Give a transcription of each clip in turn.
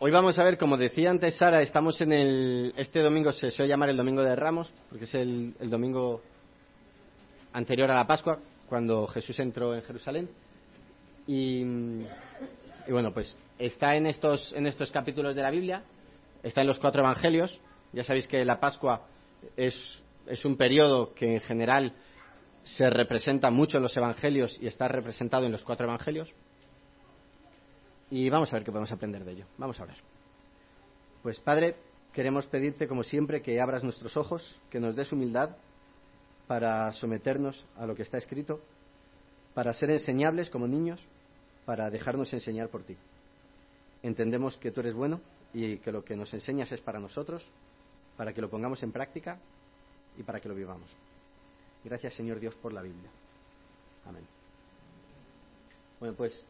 hoy vamos a ver, como decía antes Sara, estamos en el. Este domingo se suele llamar el Domingo de Ramos, porque es el, el domingo anterior a la Pascua, cuando Jesús entró en Jerusalén. Y, bueno, pues está en estos, en estos capítulos de la Biblia, está en los cuatro evangelios. Ya sabéis que la Pascua es, es un periodo que en general se representa mucho en los evangelios y está representado en los cuatro evangelios. Y vamos a ver qué podemos aprender de ello. Vamos a ver. Pues Padre, queremos pedirte como siempre que abras nuestros ojos, que nos des humildad para someternos a lo que está escrito, para ser enseñables como niños, para dejarnos enseñar por ti. Entendemos que tú eres bueno y que lo que nos enseñas es para nosotros, para que lo pongamos en práctica y para que lo vivamos. Gracias Señor Dios por la Biblia. Amén. Bueno, pues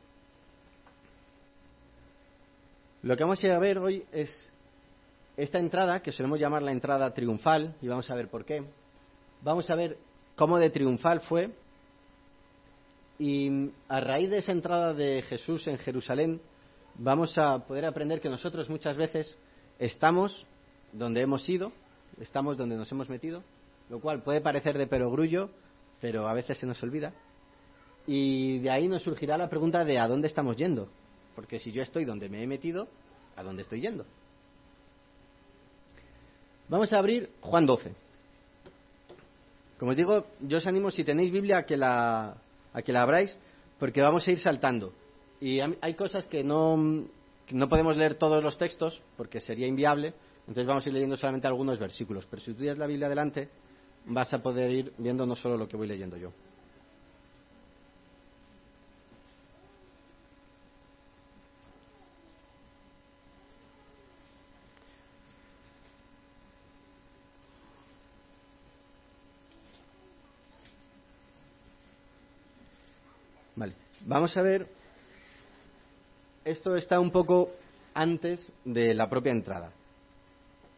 lo que vamos a ir a ver hoy es esta entrada, que solemos llamar la entrada triunfal, y vamos a ver por qué. Vamos a ver cómo de triunfal fue, y a raíz de esa entrada de Jesús en Jerusalén, vamos a poder aprender que nosotros muchas veces estamos donde hemos ido, estamos donde nos hemos metido, lo cual puede parecer de perogrullo, pero a veces se nos olvida. Y de ahí nos surgirá la pregunta de a dónde estamos yendo. Porque si yo estoy donde me he metido, ¿a dónde estoy yendo? Vamos a abrir Juan 12. Como os digo, yo os animo, si tenéis Biblia, a que la, a que la abráis, porque vamos a ir saltando. Y hay cosas que no, no podemos leer todos los textos, porque sería inviable, entonces vamos a ir leyendo solamente algunos versículos. Pero si tú tienes la Biblia adelante, vas a poder ir viendo no solo lo que voy leyendo yo. Vale, vamos a ver. Esto está un poco antes de la propia entrada.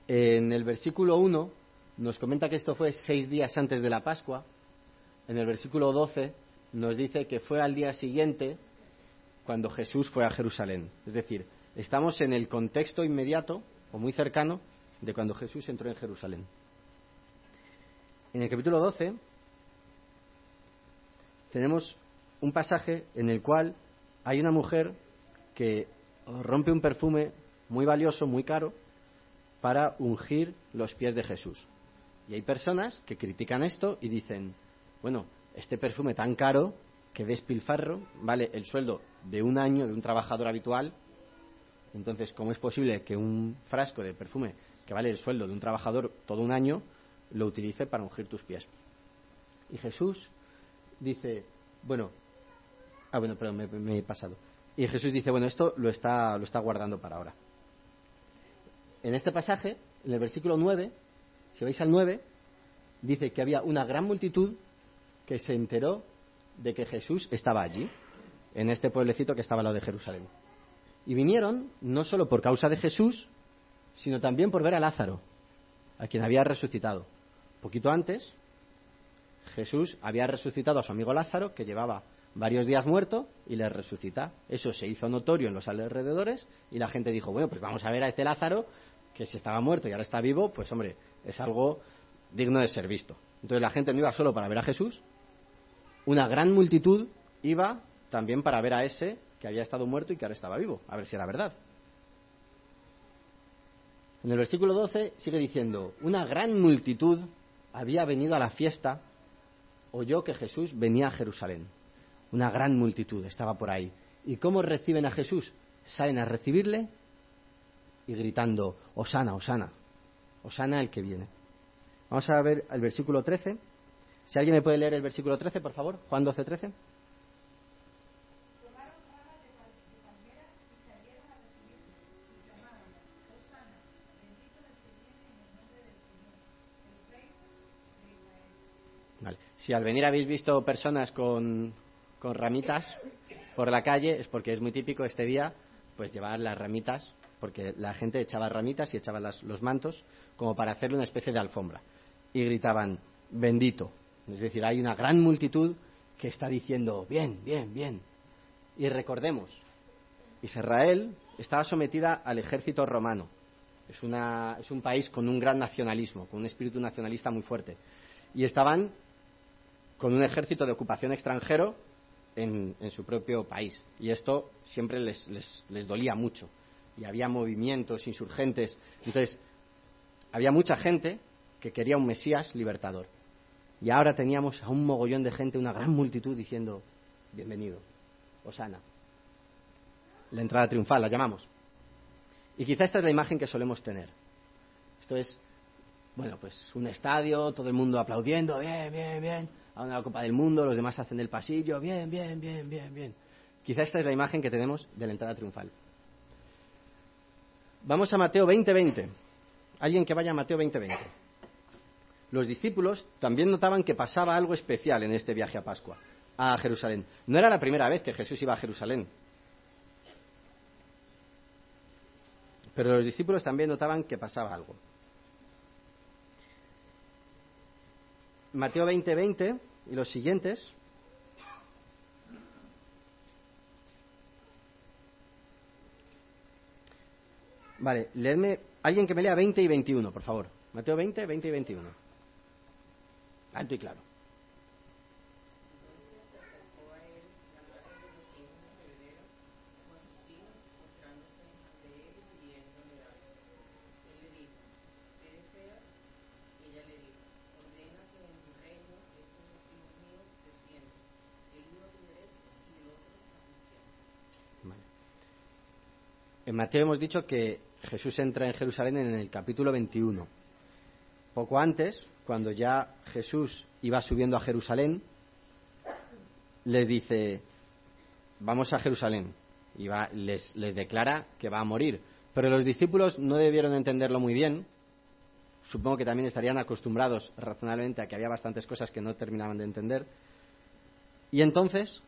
En el versículo 1 nos comenta que esto fue seis días antes de la Pascua. En el versículo 12 nos dice que fue al día siguiente cuando Jesús fue a Jerusalén. Es decir, estamos en el contexto inmediato o muy cercano de cuando Jesús entró en Jerusalén. En el capítulo 12 tenemos un pasaje en el cual hay una mujer que rompe un perfume muy valioso, muy caro, para ungir los pies de Jesús. Y hay personas que critican esto y dicen, bueno, este perfume tan caro, que despilfarro, vale el sueldo de un año de un trabajador habitual. Entonces, ¿cómo es posible que un frasco de perfume que vale el sueldo de un trabajador todo un año lo utilice para ungir tus pies? Y Jesús dice, bueno, Ah, bueno, me, me, he pasado. Y Jesús dice, bueno, esto lo está, lo está guardando para ahora. En este pasaje, en el versículo 9, si vais al 9, dice que había una gran multitud que se enteró de que Jesús estaba allí, en este pueblecito que estaba al lado de Jerusalén. Y vinieron no solo por causa de Jesús, sino también por ver a Lázaro, a quien había resucitado. Poquito antes, Jesús había resucitado a su amigo Lázaro, que llevaba varios días muerto y le resucita. Eso se hizo notorio en los alrededores y la gente dijo, bueno, pues vamos a ver a este Lázaro que si estaba muerto y ahora está vivo, pues hombre, es algo digno de ser visto. Entonces la gente no iba solo para ver a Jesús, una gran multitud iba también para ver a ese que había estado muerto y que ahora estaba vivo, a ver si era verdad. En el versículo 12 sigue diciendo, una gran multitud había venido a la fiesta, oyó que Jesús venía a Jerusalén. Una gran multitud estaba por ahí. ¿Y cómo reciben a Jesús? Salen a recibirle y gritando, Osana, Osana, Osana el que viene. Vamos a ver el versículo 13. Si alguien me puede leer el versículo 13, por favor, Juan 12, 13. Vale. Si al venir habéis visto personas con, con ramitas por la calle, es porque es muy típico este día, pues llevar las ramitas, porque la gente echaba ramitas y echaba las, los mantos como para hacerle una especie de alfombra. Y gritaban, bendito. Es decir, hay una gran multitud que está diciendo, bien, bien, bien. Y recordemos, Israel estaba sometida al ejército romano. Es, una, es un país con un gran nacionalismo, con un espíritu nacionalista muy fuerte. Y estaban con un ejército de ocupación extranjero en, su propio país. Y esto siempre les, les, dolía mucho. Y había movimientos insurgentes. Entonces, había mucha gente que quería un Mesías libertador. Y ahora teníamos a un mogollón de gente, una gran multitud diciendo, bienvenido, Osana. La entrada triunfal, la llamamos. Y quizá esta es la imagen que solemos tener. Esto es, bueno, pues un estadio, todo el mundo aplaudiendo, bien, bien, bien, a una Copa del Mundo, los demás hacen el pasillo, bien, bien, bien, bien, bien. Quizá esta es la imagen que tenemos de la entrada triunfal. Vamos a Mateo 20:20. Alguien que vaya a Mateo 20:20. Los discípulos también notaban que pasaba algo especial en este viaje a Pascua, a Jerusalén. No era la primera vez que Jesús iba a Jerusalén. Pero los discípulos también notaban que pasaba algo. Mateo 20:20 20 y los siguientes. Vale, leedme, alguien que me lea 20 y 21, por favor. Mateo 20, 20 y 21. Alto y claro. Mateo hemos dicho que Jesús entra en Jerusalén en el capítulo 21. Poco antes, cuando ya Jesús iba subiendo a Jerusalén, les dice, vamos a Jerusalén. Y les, les declara que va a morir. Pero los discípulos no debieron entenderlo muy bien. Supongo que también estarían acostumbrados razonablemente a que había bastantes cosas que no terminaban de entender. Y entonces,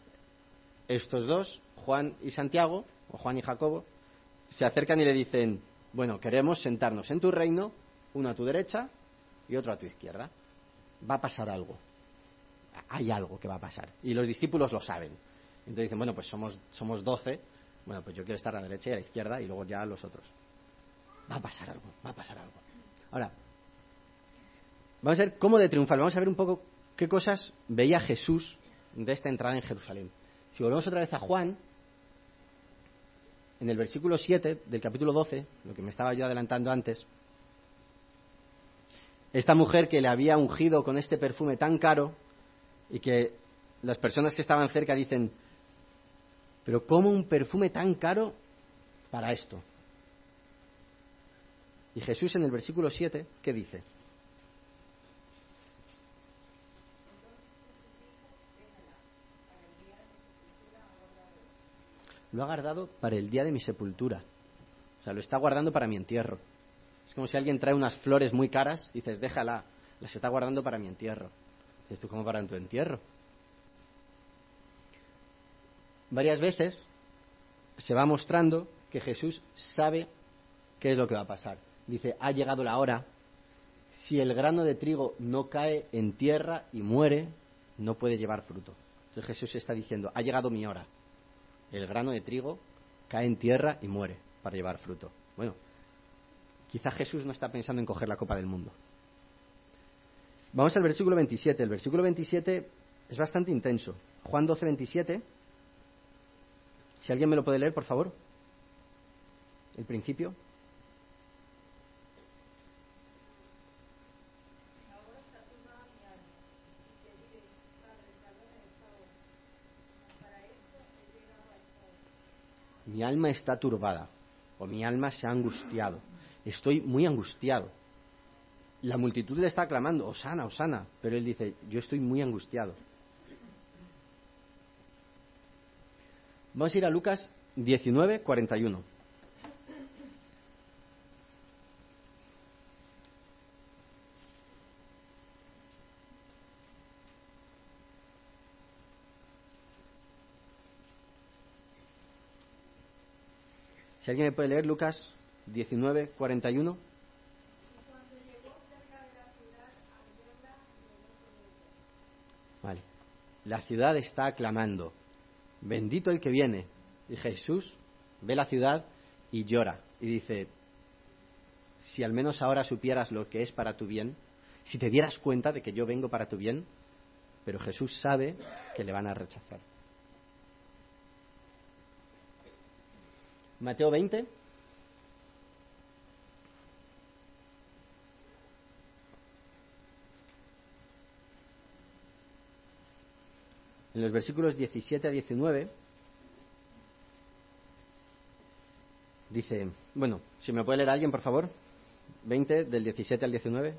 estos dos, Juan y Santiago, o Juan y Jacobo, se acercan y le dicen, bueno, queremos sentarnos en tu reino, uno a tu derecha y otro a tu izquierda. Va a pasar algo. Hay algo que va a pasar. Y los discípulos lo saben. Entonces dicen, bueno, pues somos, somos doce, bueno, pues yo quiero estar a la derecha y a la izquierda y luego ya los otros. Va a pasar algo, va a pasar algo. Ahora, vamos a ver cómo de triunfar. Vamos a ver un poco qué cosas veía Jesús de esta entrada en Jerusalén. Si volvemos otra vez a Juan, en el versículo 7 del capítulo 12, lo que me estaba yo adelantando antes, esta mujer que le había ungido con este perfume tan caro y que las personas que estaban cerca dicen, pero ¿cómo un perfume tan caro para esto? Y Jesús en el versículo 7, ¿qué dice? Lo ha guardado para el día de mi sepultura. O sea, lo está guardando para mi entierro. Es como si alguien trae unas flores muy caras y dices, déjala, las está guardando para mi entierro. Dices tú, ¿cómo para tu entierro? Varias veces se va mostrando que Jesús sabe qué es lo que va a pasar. Dice, ha llegado la hora. Si el grano de trigo no cae en tierra y muere, no puede llevar fruto. Entonces Jesús está diciendo, ha llegado mi hora el grano de trigo cae en tierra y muere para llevar fruto. Bueno, quizá Jesús no está pensando en coger la copa del mundo. Vamos al versículo 27. El versículo 27 es bastante intenso. Juan 12, 27. Si alguien me lo puede leer, por favor. El principio. Mi alma está turbada o mi alma se ha angustiado. Estoy muy angustiado. La multitud le está clamando, Osana, Osana, pero él dice, yo estoy muy angustiado. Vamos a ir a Lucas 19, 41. Si alguien me puede leer Lucas 19, 41. Vale. La ciudad está aclamando. Bendito el que viene. Y Jesús ve la ciudad y llora y dice, si al menos ahora supieras lo que es para tu bien, si te dieras cuenta de que yo vengo para tu bien, pero Jesús sabe que le van a rechazar. Mateo 20. En los versículos 17 a 19 dice, bueno, si me puede leer alguien, por favor, 20 del 17 al 19.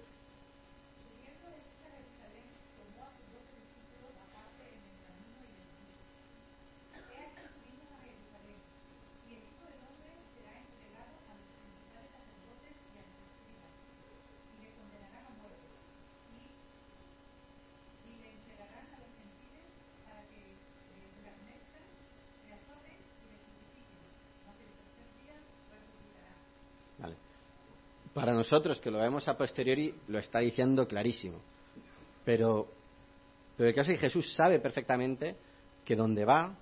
Para nosotros que lo vemos a posteriori lo está diciendo clarísimo. Pero, pero el caso es que Jesús sabe perfectamente que donde va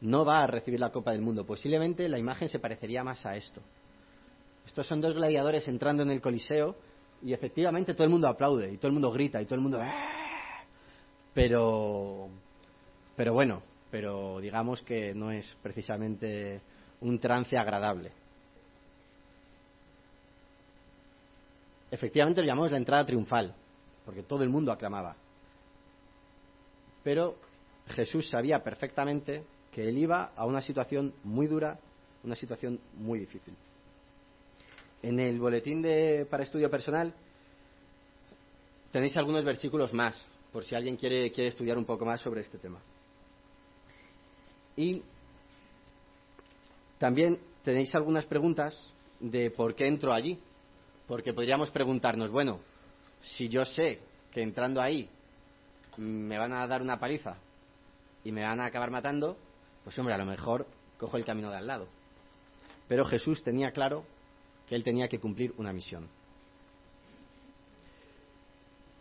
no va a recibir la Copa del Mundo. Posiblemente la imagen se parecería más a esto. Estos son dos gladiadores entrando en el Coliseo y efectivamente todo el mundo aplaude y todo el mundo grita y todo el mundo... ¡Ah! Pero, pero bueno, pero digamos que no es precisamente un trance agradable. Efectivamente lo llamamos la entrada triunfal, porque todo el mundo aclamaba. Pero Jesús sabía perfectamente que él iba a una situación muy dura, una situación muy difícil. En el boletín de, para estudio personal tenéis algunos versículos más, por si alguien quiere, quiere estudiar un poco más sobre este tema. Y también tenéis algunas preguntas de por qué entro allí, porque podríamos preguntarnos, bueno, si yo sé que entrando ahí me van a dar una paliza y me van a acabar matando, pues hombre, a lo mejor cojo el camino de al lado. Pero Jesús tenía claro que él tenía que cumplir una misión.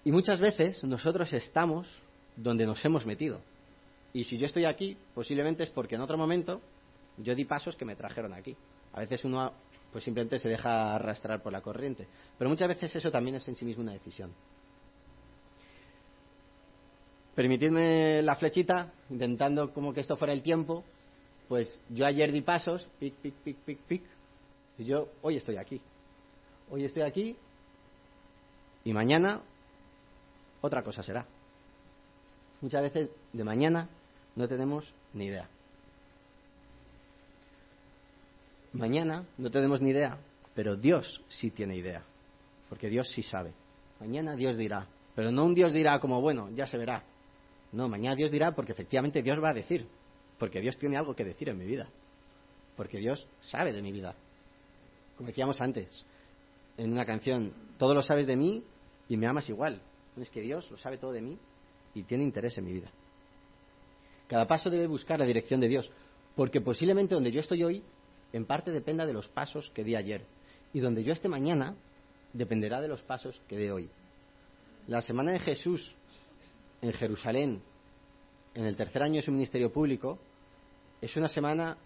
Y muchas veces nosotros estamos donde nos hemos metido. Y si yo estoy aquí, posiblemente es porque en otro momento yo di pasos que me trajeron aquí. A veces uno pues simplemente se deja arrastrar por la corriente. Pero muchas veces eso también es en sí mismo una decisión. Permitidme la flechita, intentando como que esto fuera el tiempo, pues yo ayer di pasos, pic, pic, pic, pic, pic, y yo hoy estoy aquí. Hoy estoy aquí y mañana otra cosa será. Muchas veces de mañana no tenemos ni idea. Mañana no tenemos ni idea, pero Dios sí tiene idea, porque Dios sí sabe. Mañana Dios dirá, pero no un Dios dirá como, bueno, ya se verá. No, mañana Dios dirá porque efectivamente Dios va a decir, porque Dios tiene algo que decir en mi vida, porque Dios sabe de mi vida. Como decíamos antes, en una canción, todo lo sabes de mí y me amas igual. Es que Dios lo sabe todo de mí y tiene interés en mi vida. Cada paso debe buscar la dirección de Dios, porque posiblemente donde yo estoy hoy en parte dependa de los pasos que di ayer. Y donde yo esté mañana dependerá de los pasos que dé hoy. La semana de Jesús en Jerusalén, en el tercer año de su ministerio público, es una semana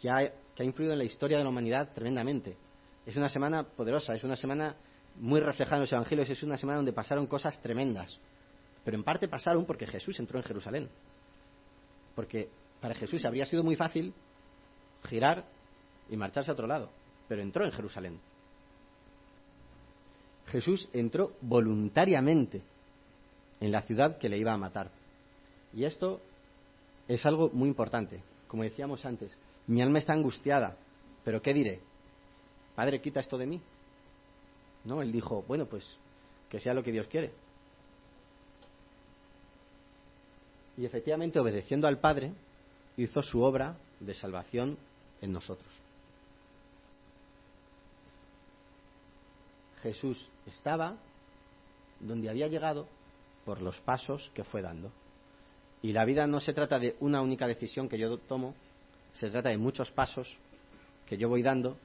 que ha, que ha influido en la historia de la humanidad tremendamente. Es una semana poderosa, es una semana muy reflejada en los evangelios, es una semana donde pasaron cosas tremendas. Pero en parte pasaron porque Jesús entró en Jerusalén. Porque para Jesús habría sido muy fácil girar y marcharse a otro lado, pero entró en Jerusalén. Jesús entró voluntariamente en la ciudad que le iba a matar. Y esto es algo muy importante. Como decíamos antes, mi alma está angustiada, pero ¿qué diré? Padre, quita esto de mí. No, él dijo, bueno, pues que sea lo que Dios quiere. Y efectivamente, obedeciendo al Padre, hizo su obra de salvación en nosotros. Jesús estaba donde había llegado por los pasos que fue dando. Y la vida no se trata de una única decisión que yo tomo, se trata de muchos pasos que yo voy dando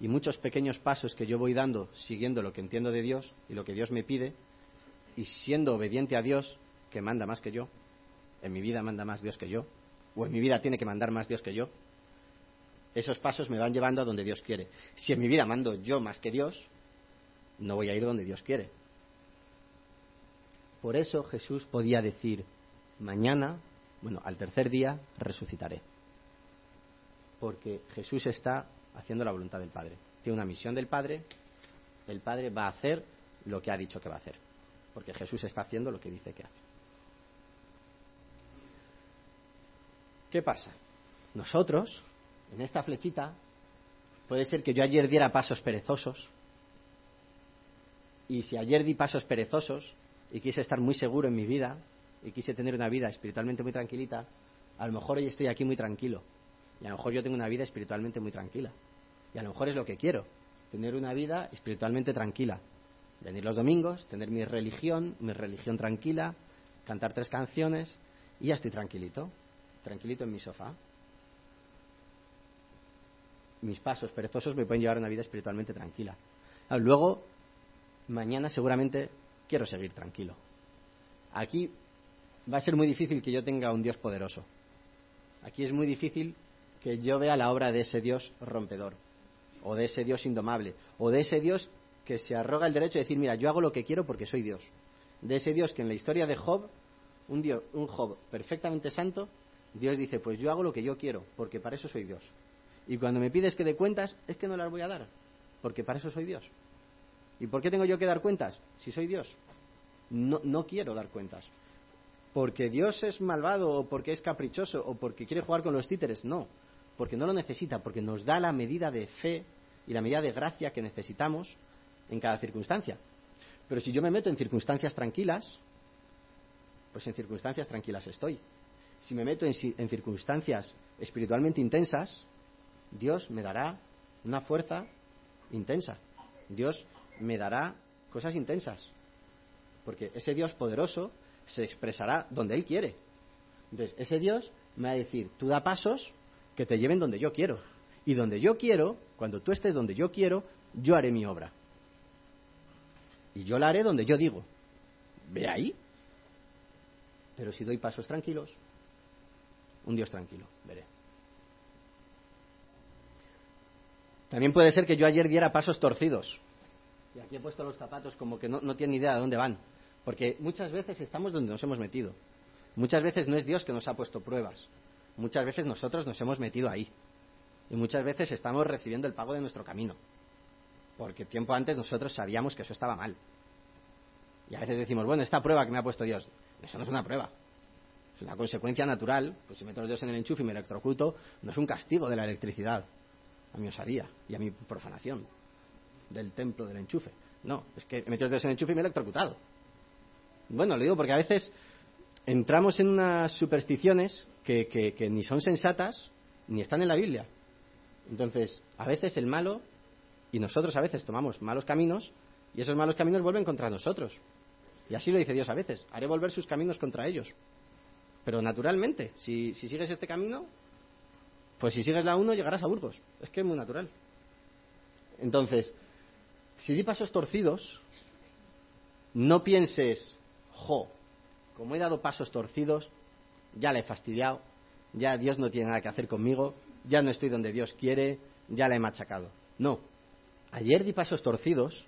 y muchos pequeños pasos que yo voy dando siguiendo lo que entiendo de Dios y lo que Dios me pide y siendo obediente a Dios, que manda más que yo, en mi vida manda más Dios que yo, o en mi vida tiene que mandar más Dios que yo, esos pasos me van llevando a donde Dios quiere. Si en mi vida mando yo más que Dios, no voy a ir donde Dios quiere. Por eso Jesús podía decir, mañana, bueno, al tercer día resucitaré. Porque Jesús está haciendo la voluntad del Padre. Tiene una misión del Padre, el Padre va a hacer lo que ha dicho que va a hacer. Porque Jesús está haciendo lo que dice que hace. ¿Qué pasa? Nosotros, en esta flechita, puede ser que yo ayer diera pasos perezosos, y si ayer di pasos perezosos y quise estar muy seguro en mi vida y quise tener una vida espiritualmente muy tranquilita, a lo mejor hoy estoy aquí muy tranquilo. Y a lo mejor yo tengo una vida espiritualmente muy tranquila. Y a lo mejor es lo que quiero, tener una vida espiritualmente tranquila. Venir los domingos, tener mi religión, mi religión tranquila, cantar tres canciones y ya estoy tranquilito tranquilito en mi sofá. Mis pasos perezosos me pueden llevar a una vida espiritualmente tranquila. Luego, mañana seguramente quiero seguir tranquilo. Aquí va a ser muy difícil que yo tenga un Dios poderoso. Aquí es muy difícil que yo vea la obra de ese Dios rompedor, o de ese Dios indomable, o de ese Dios que se arroga el derecho de decir, mira, yo hago lo que quiero porque soy Dios. De ese Dios que en la historia de Job, un, Dios, un Job perfectamente santo, Dios dice, pues yo hago lo que yo quiero, porque para eso soy Dios. Y cuando me pides que dé cuentas, es que no las voy a dar, porque para eso soy Dios. ¿Y por qué tengo yo que dar cuentas si soy Dios? No, no quiero dar cuentas. Porque Dios es malvado o porque es caprichoso o porque quiere jugar con los títeres. No, porque no lo necesita, porque nos da la medida de fe y la medida de gracia que necesitamos en cada circunstancia. Pero si yo me meto en circunstancias tranquilas, pues en circunstancias tranquilas estoy si me meto en, circunstancias espiritualmente intensas, Dios me dará una fuerza intensa. Dios me dará cosas intensas. Porque ese Dios poderoso se expresará donde Él quiere. Entonces, ese Dios me va a decir, tú da pasos que te lleven donde yo quiero. Y donde yo quiero, cuando tú estés donde yo quiero, yo haré mi obra. Y yo la haré donde yo digo. Ve ahí. Pero si doy pasos tranquilos, un Dios tranquilo, veré. También puede ser que yo ayer diera pasos torcidos. Y aquí he puesto los zapatos como que no, no tienen idea de dónde van. Porque muchas veces estamos donde nos hemos metido. Muchas veces no es Dios que nos ha puesto pruebas. Muchas veces nosotros nos hemos metido ahí. Y muchas veces estamos recibiendo el pago de nuestro camino. Porque tiempo antes nosotros sabíamos que eso estaba mal. Y a veces decimos, bueno, esta prueba que me ha puesto Dios, eso no es una prueba. Es una consecuencia natural, pues si meto los dedos en el enchufe y me electrocuto, no es un castigo de la electricidad, a mi osadía y a mi profanación del templo del enchufe. No, es que metido los dedos en el enchufe y me he electrocutado. Bueno, lo digo porque a veces entramos en unas supersticiones que, que ni son sensatas ni están en la Biblia. Entonces, a veces el malo, y nosotros a veces tomamos malos caminos, y esos malos caminos vuelven contra nosotros. Y así lo dice Dios a veces, haré volver sus caminos contra ellos. Pero naturalmente, si, sigues este camino, pues si sigues la 1 llegarás a Burgos. Es que es muy natural. Entonces, si di pasos torcidos, no pienses, jo, como he dado pasos torcidos, ya le he fastidiado, ya Dios no tiene nada que hacer conmigo, ya no estoy donde Dios quiere, ya le he machacado. No, ayer di pasos torcidos,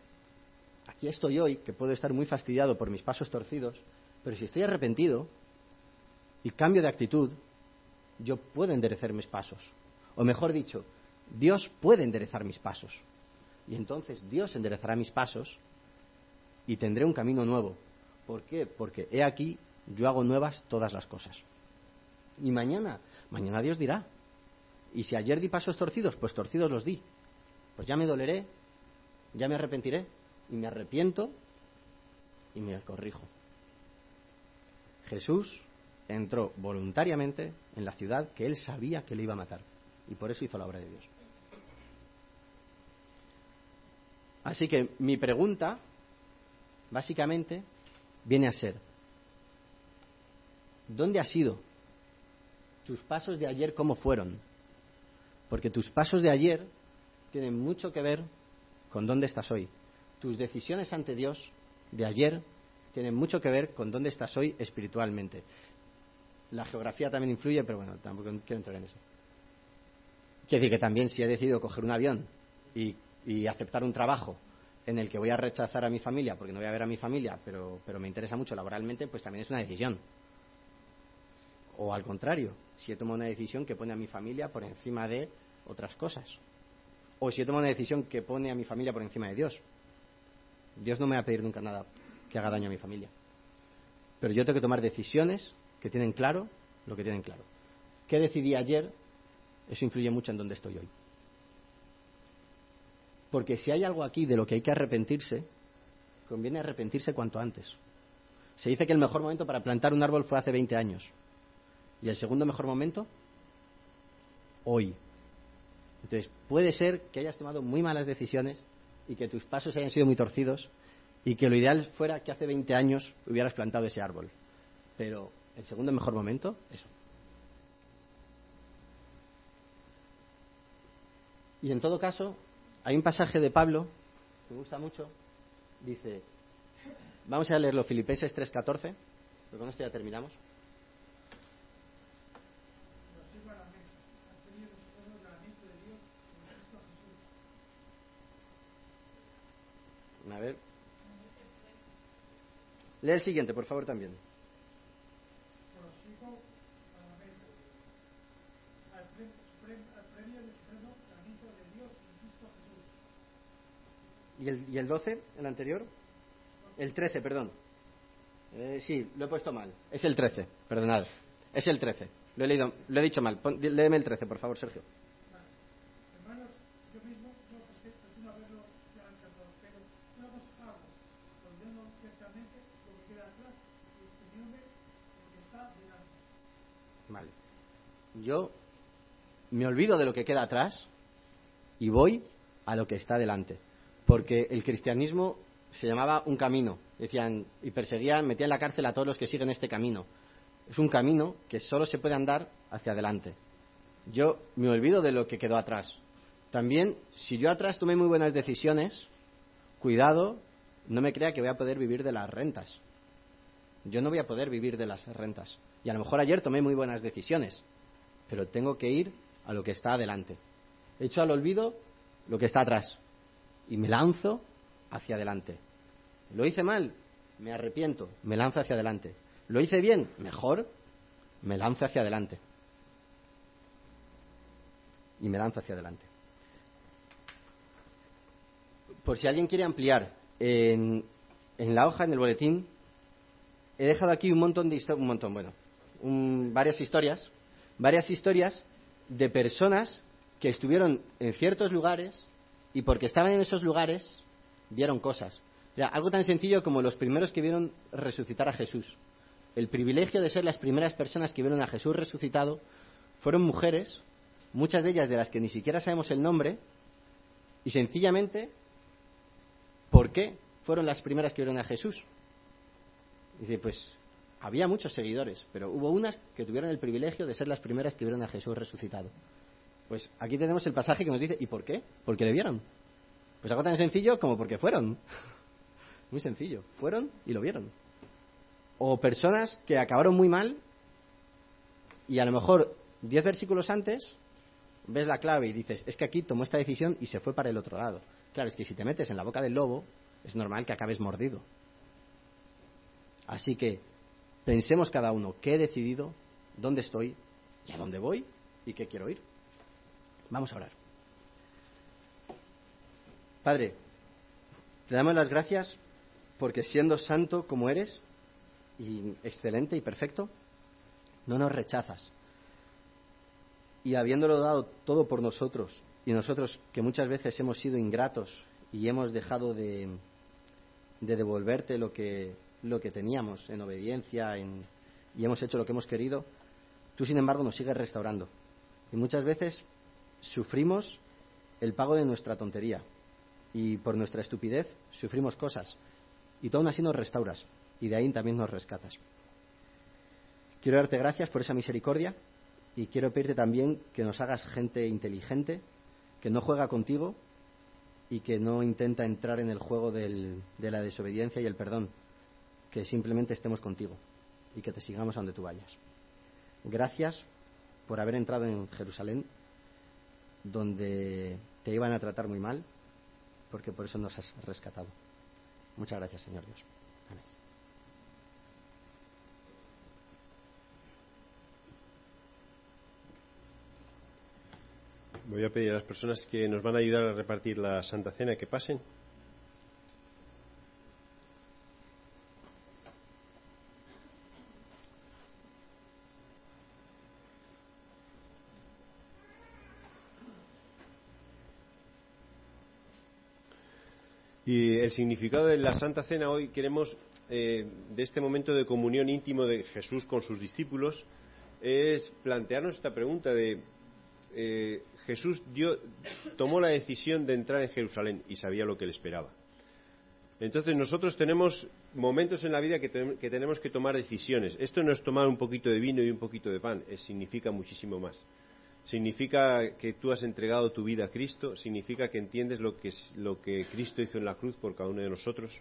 aquí estoy hoy, que puedo estar muy fastidiado por mis pasos torcidos, pero si estoy arrepentido, y cambio de actitud, yo puedo enderezar mis pasos. O mejor dicho, Dios puede enderezar mis pasos. Y entonces Dios enderezará mis pasos y tendré un camino nuevo. ¿Por qué? Porque he aquí, yo hago nuevas todas las cosas. Y mañana, mañana Dios dirá. Y si ayer di pasos torcidos, pues torcidos los di. Pues ya me doleré, ya me arrepentiré y me arrepiento y me corrijo. Jesús entró voluntariamente en la ciudad que él sabía que le iba a matar. Y por eso hizo la obra de Dios. Así que mi pregunta, básicamente, viene a ser, ¿dónde has ido? ¿Tus pasos de ayer cómo fueron? Porque tus pasos de ayer tienen mucho que ver con dónde estás hoy. Tus decisiones ante Dios de ayer tienen mucho que ver con dónde estás hoy espiritualmente. La geografía también influye, pero bueno, tampoco quiero entrar en eso. Quiere decir que también si he decidido coger un avión y, aceptar un trabajo en el que voy a rechazar a mi familia porque no voy a ver a mi familia, pero, pero me interesa mucho laboralmente, pues también es una decisión. O al contrario, si he tomado una decisión que pone a mi familia por encima de otras cosas. O si he tomado una decisión que pone a mi familia por encima de Dios. Dios no me va a pedir nunca nada que haga daño a mi familia. Pero yo tengo que tomar decisiones que tienen claro lo que tienen claro. ¿Qué decidí ayer? Eso influye mucho en dónde estoy hoy. Porque si hay algo aquí de lo que hay que arrepentirse, conviene arrepentirse cuanto antes. Se dice que el mejor momento para plantar un árbol fue hace 20 años. ¿Y el segundo mejor momento? Hoy. Entonces, puede ser que hayas tomado muy malas decisiones y que tus pasos hayan sido muy torcidos y que lo ideal fuera que hace 20 años hubieras plantado ese árbol. Pero el segundo mejor momento, eso. Y en todo caso, hay un pasaje de Pablo que me gusta mucho. Dice, vamos a leerlo, Filipenses 3.14, pero con esto ya terminamos. A ver. Lee el siguiente, por favor, también. ¿Y el, ¿Y el 12, el anterior? El 13, perdón. Eh, sí, lo he puesto mal. Es el 13, perdonad. Es el 13. Lo he, leído, lo he dicho mal. Pon, léeme el 13, por favor, Sergio. Vale. Yo me olvido de lo que queda atrás y voy a lo que está delante. Porque el cristianismo se llamaba un camino. Decían, y perseguían, metían en la cárcel a todos los que siguen este camino. Es un camino que solo se puede andar hacia adelante. Yo me olvido de lo que quedó atrás. También, si yo atrás tomé muy buenas decisiones, cuidado, no me crea que voy a poder vivir de las rentas. Yo no voy a poder vivir de las rentas. Y a lo mejor ayer tomé muy buenas decisiones, pero tengo que ir a lo que está adelante. He hecho al olvido lo que está atrás y me lanzo hacia adelante. Lo hice mal, me arrepiento, me lanzo hacia adelante. Lo hice bien, mejor, me lanzo hacia adelante. Y me lanzo hacia adelante. Por si alguien quiere ampliar, en, en la hoja, en el boletín, he dejado aquí un montón de historias, un montón, bueno, un, varias historias, varias historias de personas que estuvieron en ciertos lugares y porque estaban en esos lugares vieron cosas. Algo tan sencillo como los primeros que vieron resucitar a Jesús. El privilegio de ser las primeras personas que vieron a Jesús resucitado fueron mujeres, muchas de ellas de las que ni siquiera sabemos el nombre, y sencillamente, ¿por qué fueron las primeras que vieron a Jesús? Dice, pues había muchos seguidores, pero hubo unas que tuvieron el privilegio de ser las primeras que vieron a Jesús resucitado. Pues aquí tenemos el pasaje que nos dice, ¿y por qué? Porque le vieron. Pues algo tan sencillo como porque fueron. Muy sencillo. Fueron y lo vieron. O personas que acabaron muy mal y a lo mejor diez versículos antes ves la clave y dices, es que aquí tomó esta decisión y se fue para el otro lado. Claro, es que si te metes en la boca del lobo, es normal que acabes mordido. Así que pensemos cada uno qué he decidido, dónde estoy y a dónde voy y qué quiero ir. Vamos a orar. Padre, te damos las gracias porque siendo santo como eres, y excelente y perfecto, no nos rechazas. Y habiéndolo dado todo por nosotros, y nosotros que muchas veces hemos sido ingratos y hemos dejado de, de devolverte lo que, lo que teníamos en obediencia y hemos hecho lo que hemos querido, tú sin embargo nos sigues restaurando. Y muchas veces sufrimos el pago de nuestra tontería. Y por nuestra estupidez sufrimos cosas. Y tú aún así nos restauras. Y de ahí también nos rescatas. Quiero darte gracias por esa misericordia. Y quiero pedirte también que nos hagas gente inteligente, que no juega contigo y que no intenta entrar en el juego del, de la desobediencia y el perdón, que simplemente estemos contigo y que te sigamos a donde tú vayas. Gracias por haber entrado en Jerusalén donde te iban a tratar muy mal, porque por eso nos has rescatado. Muchas gracias, Señor Dios. Amén. Voy a pedir a las personas que nos van a ayudar a repartir la Santa Cena que pasen. Y el significado de la Santa Cena hoy queremos, eh, de este momento de comunión íntimo de Jesús con sus discípulos, es plantearnos esta pregunta de eh, Jesús dio, tomó la decisión de entrar en Jerusalén y sabía lo que le esperaba. Entonces nosotros tenemos momentos en la vida que, que, tenemos que tomar decisiones. Esto no es tomar un poquito de vino y un poquito de pan, es, significa muchísimo más significa que tú has entregado tu vida a Cristo, significa que entiendes lo que, lo que Cristo hizo en la cruz por cada uno de nosotros.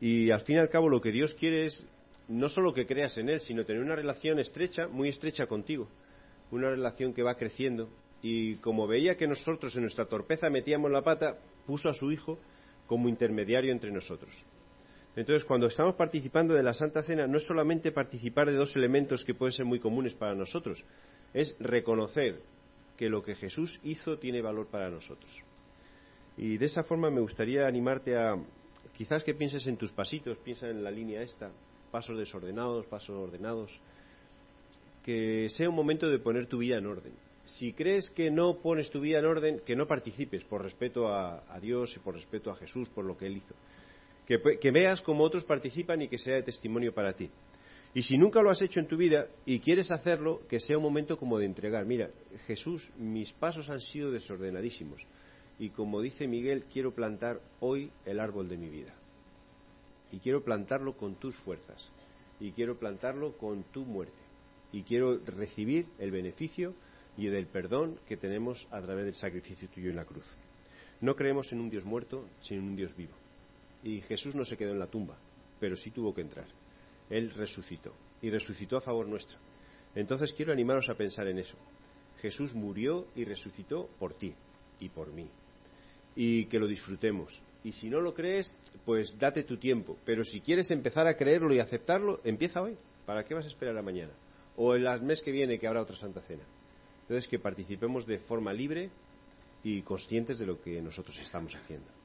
Y al fin y al cabo lo que Dios quiere es no solo que creas en Él, sino tener una relación estrecha, muy estrecha contigo, una relación que va creciendo. Y como veía que nosotros en nuestra torpeza metíamos la pata, puso a su Hijo como intermediario entre nosotros. Entonces, cuando estamos participando de la Santa Cena, no es solamente participar de dos elementos que pueden ser muy comunes para nosotros, es reconocer que lo que Jesús hizo tiene valor para nosotros. Y de esa forma me gustaría animarte a, quizás que pienses en tus pasitos, piensa en la línea esta, pasos desordenados, pasos ordenados, que sea un momento de poner tu vida en orden. Si crees que no pones tu vida en orden, que no participes por respeto a, Dios y por respeto a Jesús, por lo que Él hizo. que veas cómo otros participan y que sea de testimonio para ti. Y si nunca lo has hecho en tu vida y quieres hacerlo, que sea un momento como de entregar. Mira, Jesús, mis pasos han sido desordenadísimos. Y como dice Miguel, quiero plantar hoy el árbol de mi vida. Y quiero plantarlo con tus fuerzas. Y quiero plantarlo con tu muerte. Y quiero recibir el beneficio y del perdón que tenemos a través del sacrificio tuyo en la cruz. No creemos en un Dios muerto, sino en un Dios vivo. Y Jesús no se quedó en la tumba, pero sí tuvo que entrar. Él resucitó y resucitó a favor nuestro. Entonces quiero animaros a pensar en eso. Jesús murió y resucitó por ti y por mí. Y que lo disfrutemos. Y si no lo crees, pues date tu tiempo. Pero si quieres empezar a creerlo y aceptarlo, empieza hoy. ¿Para qué vas a esperar a mañana? O el mes que viene que habrá otra Santa Cena. Entonces que participemos de forma libre y conscientes de lo que nosotros estamos haciendo.